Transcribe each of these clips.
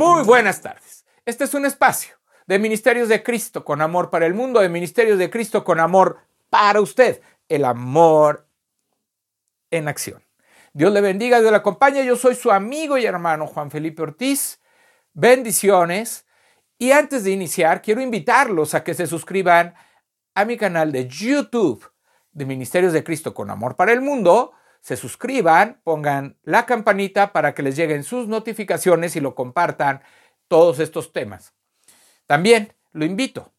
Muy buenas tardes. Este es un espacio de Ministerios de Cristo con amor para el mundo, de Ministerios de Cristo con amor para usted. El amor en acción. Dios le bendiga, Dios le acompañe. Yo soy su amigo y hermano Juan Felipe Ortiz. Bendiciones. Y antes de iniciar, quiero invitarlos a que se suscriban a mi canal de YouTube de Ministerios de Cristo con Amor para el Mundo. Se suscriban, pongan la campanita para que les lleguen sus notificaciones y lo compartan todos estos temas. También lo invito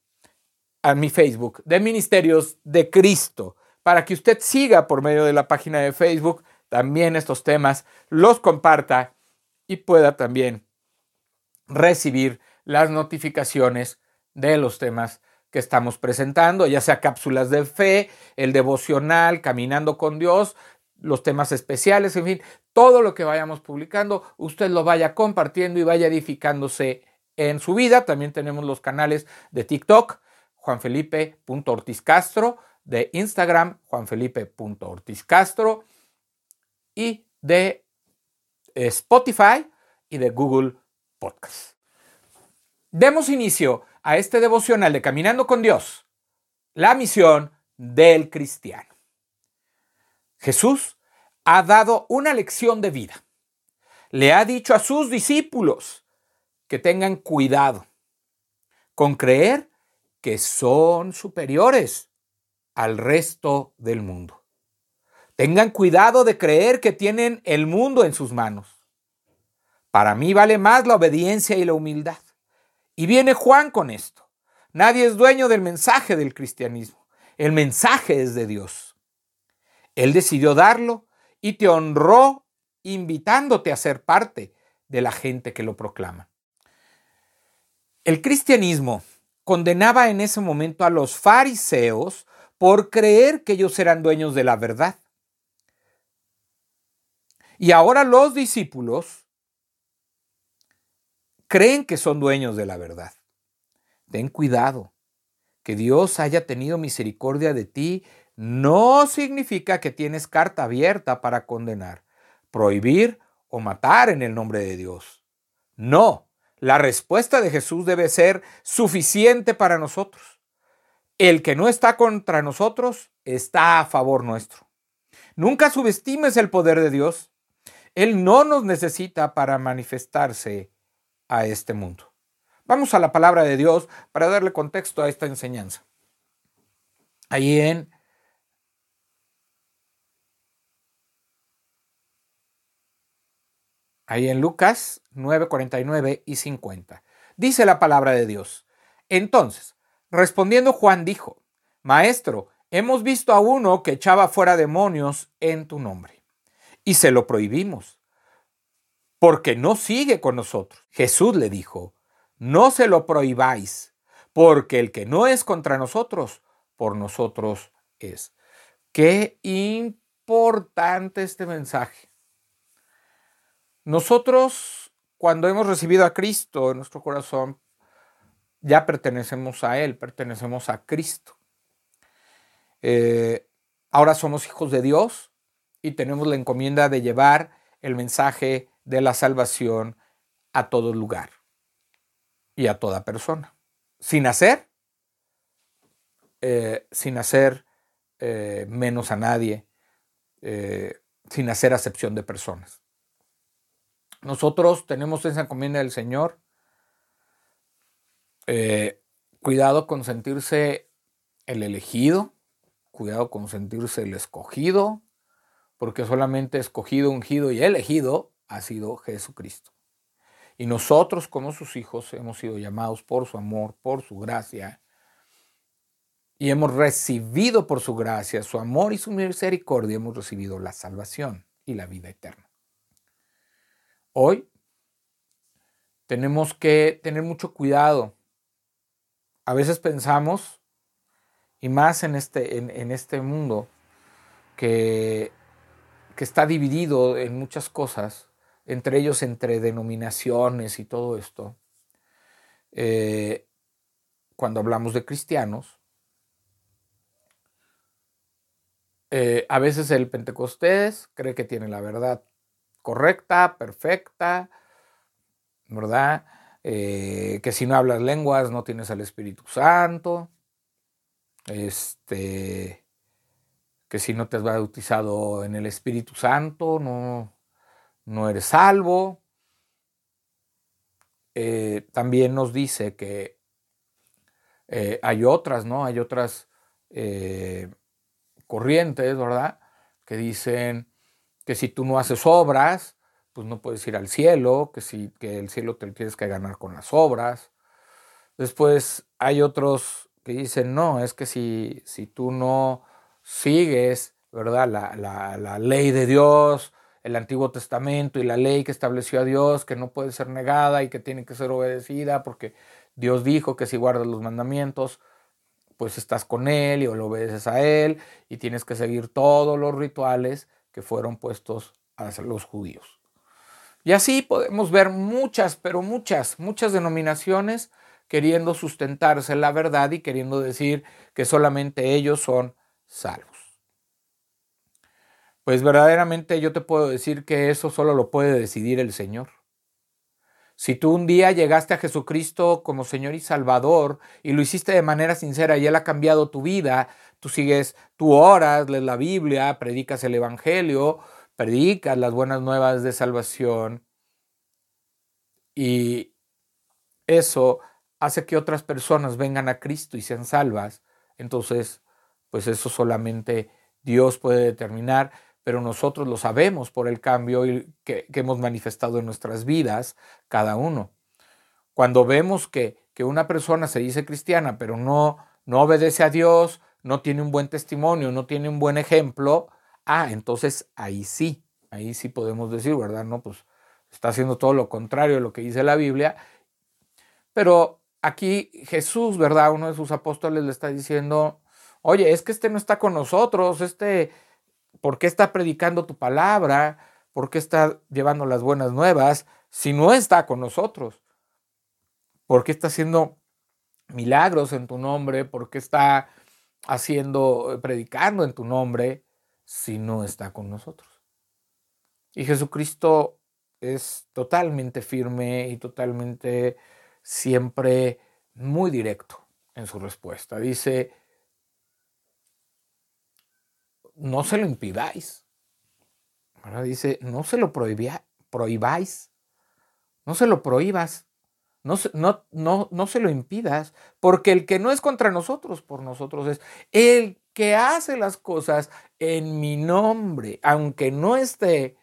a mi Facebook de Ministerios de Cristo para que usted siga por medio de la página de Facebook también estos temas, los comparta y pueda también recibir las notificaciones de los temas que estamos presentando, ya sea cápsulas de fe, el devocional, caminando con Dios, los temas especiales, en fin, todo lo que vayamos publicando, usted lo vaya compartiendo y vaya edificándose en su vida. También tenemos los canales de TikTok, juanfelipe.ortizcastro, de Instagram, juanfelipe.ortizcastro, y de Spotify y de Google Podcast. Demos inicio a este devocional de Caminando con Dios, la misión del cristiano. Jesús ha dado una lección de vida. Le ha dicho a sus discípulos que tengan cuidado con creer que son superiores al resto del mundo. Tengan cuidado de creer que tienen el mundo en sus manos. Para mí vale más la obediencia y la humildad. Y viene Juan con esto. Nadie es dueño del mensaje del cristianismo. El mensaje es de Dios. Él decidió darlo y te honró invitándote a ser parte de la gente que lo proclama. El cristianismo condenaba en ese momento a los fariseos por creer que ellos eran dueños de la verdad. Y ahora los discípulos creen que son dueños de la verdad. Ten cuidado. Que Dios haya tenido misericordia de ti no significa que tienes carta abierta para condenar, prohibir o matar en el nombre de Dios. No, la respuesta de Jesús debe ser suficiente para nosotros. El que no está contra nosotros está a favor nuestro. Nunca subestimes el poder de Dios. Él no nos necesita para manifestarse a este mundo. Vamos a la palabra de Dios para darle contexto a esta enseñanza. Ahí en Ahí en Lucas 9, 49 y 50. Dice la palabra de Dios. Entonces, respondiendo Juan dijo, Maestro, hemos visto a uno que echaba fuera demonios en tu nombre y se lo prohibimos, porque no sigue con nosotros. Jesús le dijo, no se lo prohibáis, porque el que no es contra nosotros, por nosotros es. Qué importante este mensaje. Nosotros, cuando hemos recibido a Cristo en nuestro corazón, ya pertenecemos a Él, pertenecemos a Cristo. Eh, ahora somos hijos de Dios y tenemos la encomienda de llevar el mensaje de la salvación a todo lugar y a toda persona. Sin hacer, eh, sin hacer eh, menos a nadie, sin hacer acepción de personas. Nosotros tenemos esa encomienda del Señor. cuidado con sentirse el elegido, cuidado con sentirse el escogido, porque solamente escogido, ungido y elegido ha sido Jesucristo. Y nosotros como sus hijos hemos sido llamados por su amor, por su gracia, y hemos recibido por su gracia, su amor y su misericordia, hemos recibido la salvación y la vida eterna. Hoy tenemos que tener mucho cuidado. A veces pensamos, y más en este, en, este mundo, que que está dividido en muchas cosas, entre ellos entre denominaciones y todo esto, eh, cuando hablamos de cristianos, eh, a veces el Pentecostés cree que tiene la verdad correcta, perfecta, ¿verdad? Eh, que si no hablas lenguas no tienes al Espíritu Santo, este, que si no te has bautizado en el Espíritu Santo no, no eres salvo. Eh, también nos dice que eh, hay otras, ¿no? Hay otras corrientes, ¿verdad? Que dicen que si tú no haces obras, pues no puedes ir al cielo, que, si, que el cielo te lo tienes que ganar con las obras. Después hay otros que dicen, no, es que si, si tú no sigues, ¿verdad? La, la, ley de Dios, el Antiguo Testamento y la ley que estableció a Dios, que no puede ser negada y que tiene que ser obedecida, porque Dios dijo que si guardas los mandamientos, pues estás con Él y lo obedeces a Él y tienes que seguir todos los rituales que fueron puestos a los judíos. Y así podemos ver muchas, pero muchas, muchas denominaciones queriendo sustentarse la verdad y queriendo decir que solamente ellos son salvos. Pues verdaderamente yo te puedo decir que eso solo lo puede decidir el Señor. Si tú un día llegaste a Jesucristo como Señor y Salvador y lo hiciste de manera sincera y Él ha cambiado tu vida, tú sigues, tú oras, lees la Biblia, predicas el Evangelio, predicas las buenas nuevas de salvación y eso hace que otras personas vengan a Cristo y sean salvas, entonces, pues eso solamente Dios puede determinar, pero nosotros lo sabemos por el cambio que, hemos manifestado en nuestras vidas, cada uno. Cuando vemos que, que una persona se dice cristiana, pero no, no obedece a Dios, no tiene un buen testimonio, no tiene un buen ejemplo, ah, entonces ahí sí, ahí sí podemos decir, ¿verdad? No, pues está haciendo todo lo contrario de lo que dice la Biblia. Pero aquí Jesús, ¿verdad? Uno de sus apóstoles le está diciendo, oye, es que este no está con nosotros, este, ¿por qué está predicando tu palabra? ¿Por qué está llevando las buenas nuevas si no está con nosotros? ¿Por qué está haciendo milagros en tu nombre? ¿Por qué está haciendo, predicando en tu nombre si no está con nosotros? Y Jesucristo es totalmente firme y totalmente siempre muy directo en su respuesta. Dice, no se lo impidáis. Ahora dice, no se lo prohibáis. No se lo prohíbas. No se lo impidas. Porque el que no es contra nosotros, por nosotros es. El que hace las cosas en mi nombre, aunque no esté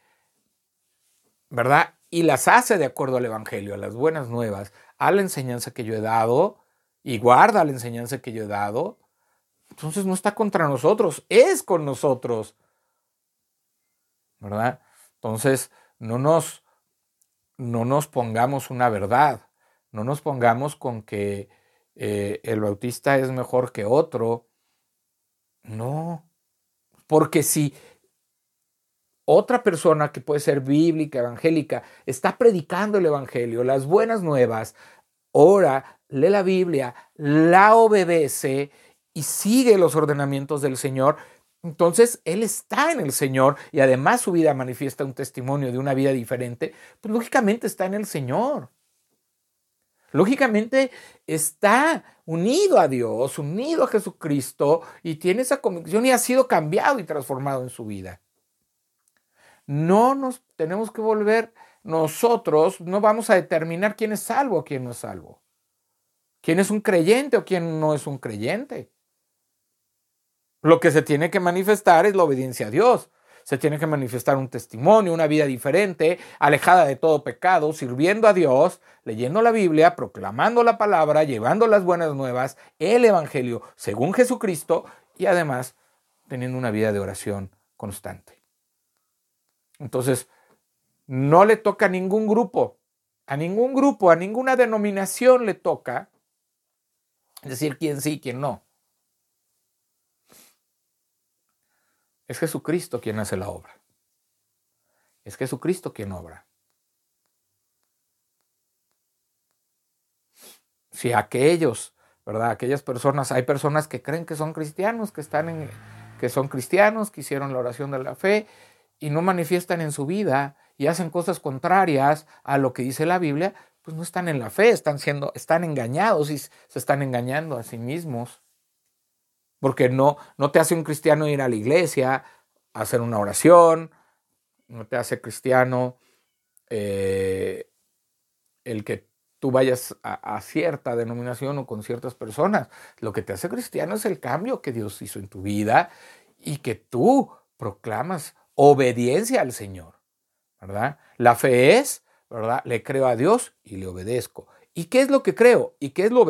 ¿verdad? Y las hace de acuerdo al Evangelio, a las buenas nuevas, a la enseñanza que yo he dado, y guarda la enseñanza que yo he dado, entonces no está contra nosotros, es con nosotros. ¿Verdad? Entonces, no nos, no nos pongamos una verdad, no nos pongamos con que eh, el bautista es mejor que otro. No, porque si otra persona que puede ser bíblica, evangélica, está predicando el evangelio, las buenas nuevas, ora, lee la Biblia, la obedece y sigue los ordenamientos del Señor, entonces él está en el Señor y además su vida manifiesta un testimonio de una vida diferente, pues lógicamente está en el Señor. Lógicamente está unido a Dios, unido a Jesucristo y tiene esa convicción y ha sido cambiado y transformado en su vida. No nos tenemos que volver nosotros, no vamos a determinar quién es salvo o quién no es salvo. ¿Quién es un creyente o quién no es un creyente? Lo que se tiene que manifestar es la obediencia a Dios. Se tiene que manifestar un testimonio, una vida diferente, alejada de todo pecado, sirviendo a Dios, leyendo la Biblia, proclamando la palabra, llevando las buenas nuevas, el Evangelio según Jesucristo y además teniendo una vida de oración constante. Entonces, no le toca a ningún grupo, a ningún grupo, a ninguna denominación le toca decir quién sí, quién no. Es Jesucristo quien hace la obra. Es Jesucristo quien obra. Si aquellos, ¿verdad? Aquellas personas, hay personas que creen que son cristianos, que están en, que son cristianos, que hicieron la oración de la fe y no manifiestan en su vida y hacen cosas contrarias a lo que dice la Biblia, pues no están en la fe, están siendo, están engañados y se están engañando a sí mismos. Porque no, no te hace un cristiano ir a la iglesia, hacer una oración, no te hace cristiano eh, el que tú vayas a, cierta denominación o con ciertas personas. Lo que te hace cristiano es el cambio que Dios hizo en tu vida y que tú proclamas obediencia al Señor, ¿verdad? La fe es ¿verdad? Le creo a Dios y le obedezco. ¿Y qué es lo que creo? ¿Y qué es lo,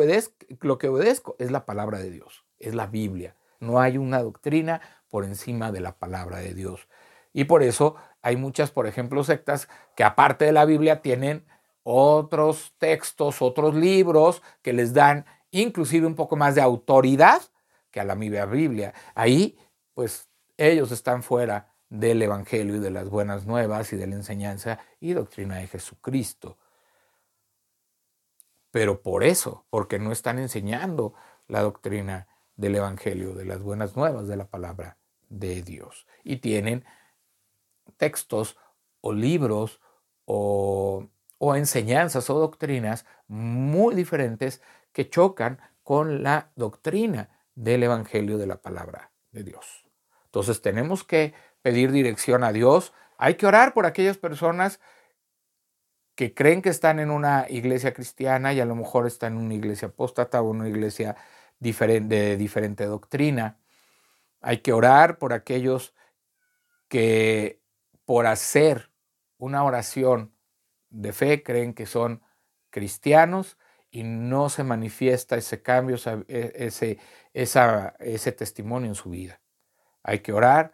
lo que obedezco? Es la palabra de Dios, es la Biblia. No hay una doctrina por encima de la palabra de Dios. Y por eso hay muchas, por ejemplo, sectas que aparte de la Biblia tienen otros textos, otros libros que les dan inclusive un poco más de autoridad que a la Biblia. Ahí, pues ellos están fuera del Evangelio y de las buenas nuevas y de la enseñanza y doctrina de Jesucristo. Pero por eso, porque no están enseñando la doctrina del Evangelio, de las buenas nuevas, de la palabra de Dios. Y tienen textos o libros o, enseñanzas o doctrinas muy diferentes que chocan con la doctrina del Evangelio de la palabra de Dios. Entonces tenemos que pedir dirección a Dios. Hay que orar por aquellas personas que creen que están en una iglesia cristiana y a lo mejor están en una iglesia apóstata o una iglesia de diferente doctrina. Hay que orar por aquellos que por hacer una oración de fe creen que son cristianos y no se manifiesta ese cambio, e, ese, ese testimonio en su vida. Hay que orar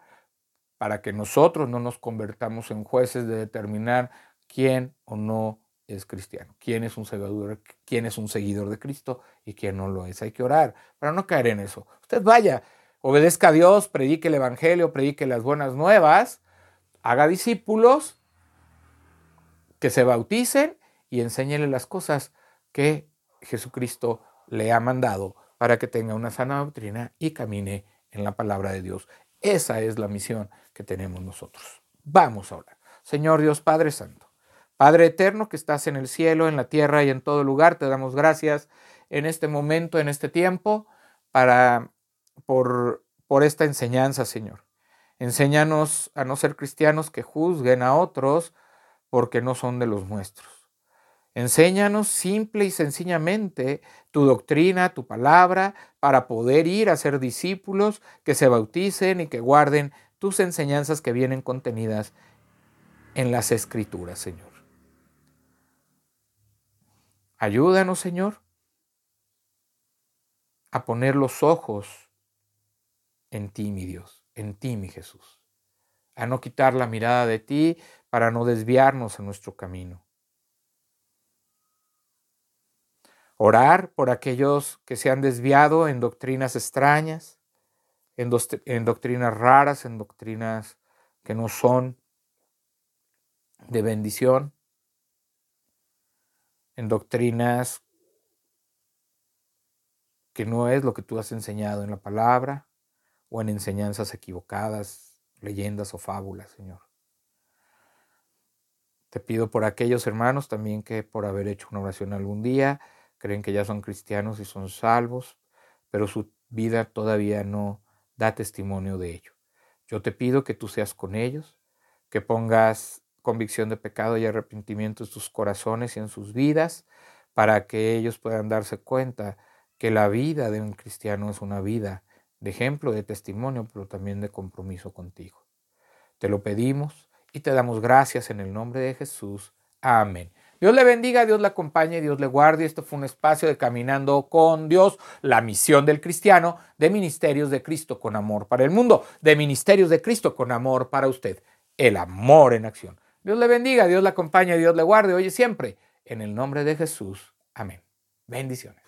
para que nosotros no nos convertamos en jueces de determinar quién o no es cristiano, quién es un seguidor, quién es un seguidor de Cristo y quién no lo es. Hay que orar para no caer en eso. Usted vaya, obedezca a Dios, predique el Evangelio, predique las buenas nuevas, haga discípulos que se bauticen y enséñele las cosas que Jesucristo le ha mandado para que tenga una sana doctrina y camine en la palabra de Dios. Esa es la misión que tenemos nosotros. Vamos a orar. Señor Dios Padre Santo, Padre eterno que estás en el cielo, en la tierra y en todo lugar, te damos gracias en este momento, en este tiempo, para por, por esta enseñanza, Señor. Enséñanos a no ser cristianos que juzguen a otros porque no son de los nuestros. Enséñanos simple y sencillamente tu doctrina, tu palabra, para poder ir a ser discípulos que se bauticen y que guarden tus enseñanzas que vienen contenidas en las escrituras, Señor. Ayúdanos, Señor, a poner los ojos en ti, mi Dios, en ti, mi Jesús, a no quitar la mirada de ti para no desviarnos en nuestro camino. Orar por aquellos que se han desviado en doctrinas extrañas, en, doctrinas raras, en doctrinas que no son de bendición, en doctrinas que no es lo que tú has enseñado en la palabra o en enseñanzas equivocadas, leyendas o fábulas, Señor. Te pido por aquellos hermanos también que por haber hecho una oración algún día, creen que ya son cristianos y son salvos, pero su vida todavía no da testimonio de ello. Yo te pido que tú seas con ellos, que pongas convicción de pecado y arrepentimiento en sus corazones y en sus vidas, para que ellos puedan darse cuenta que la vida de un cristiano es una vida de ejemplo, de testimonio, pero también de compromiso contigo. Te lo pedimos y te damos gracias en el nombre de Jesús. Amén. Dios le bendiga, Dios le acompañe, Dios le guarde. Esto fue un espacio de Caminando con Dios, la misión del cristiano de Ministerios de Cristo con amor para el mundo, de Ministerios de Cristo con amor para usted, el amor en acción. Dios le bendiga, Dios le acompañe, Dios le guarde, oye siempre, en el nombre de Jesús. Amén. Bendiciones.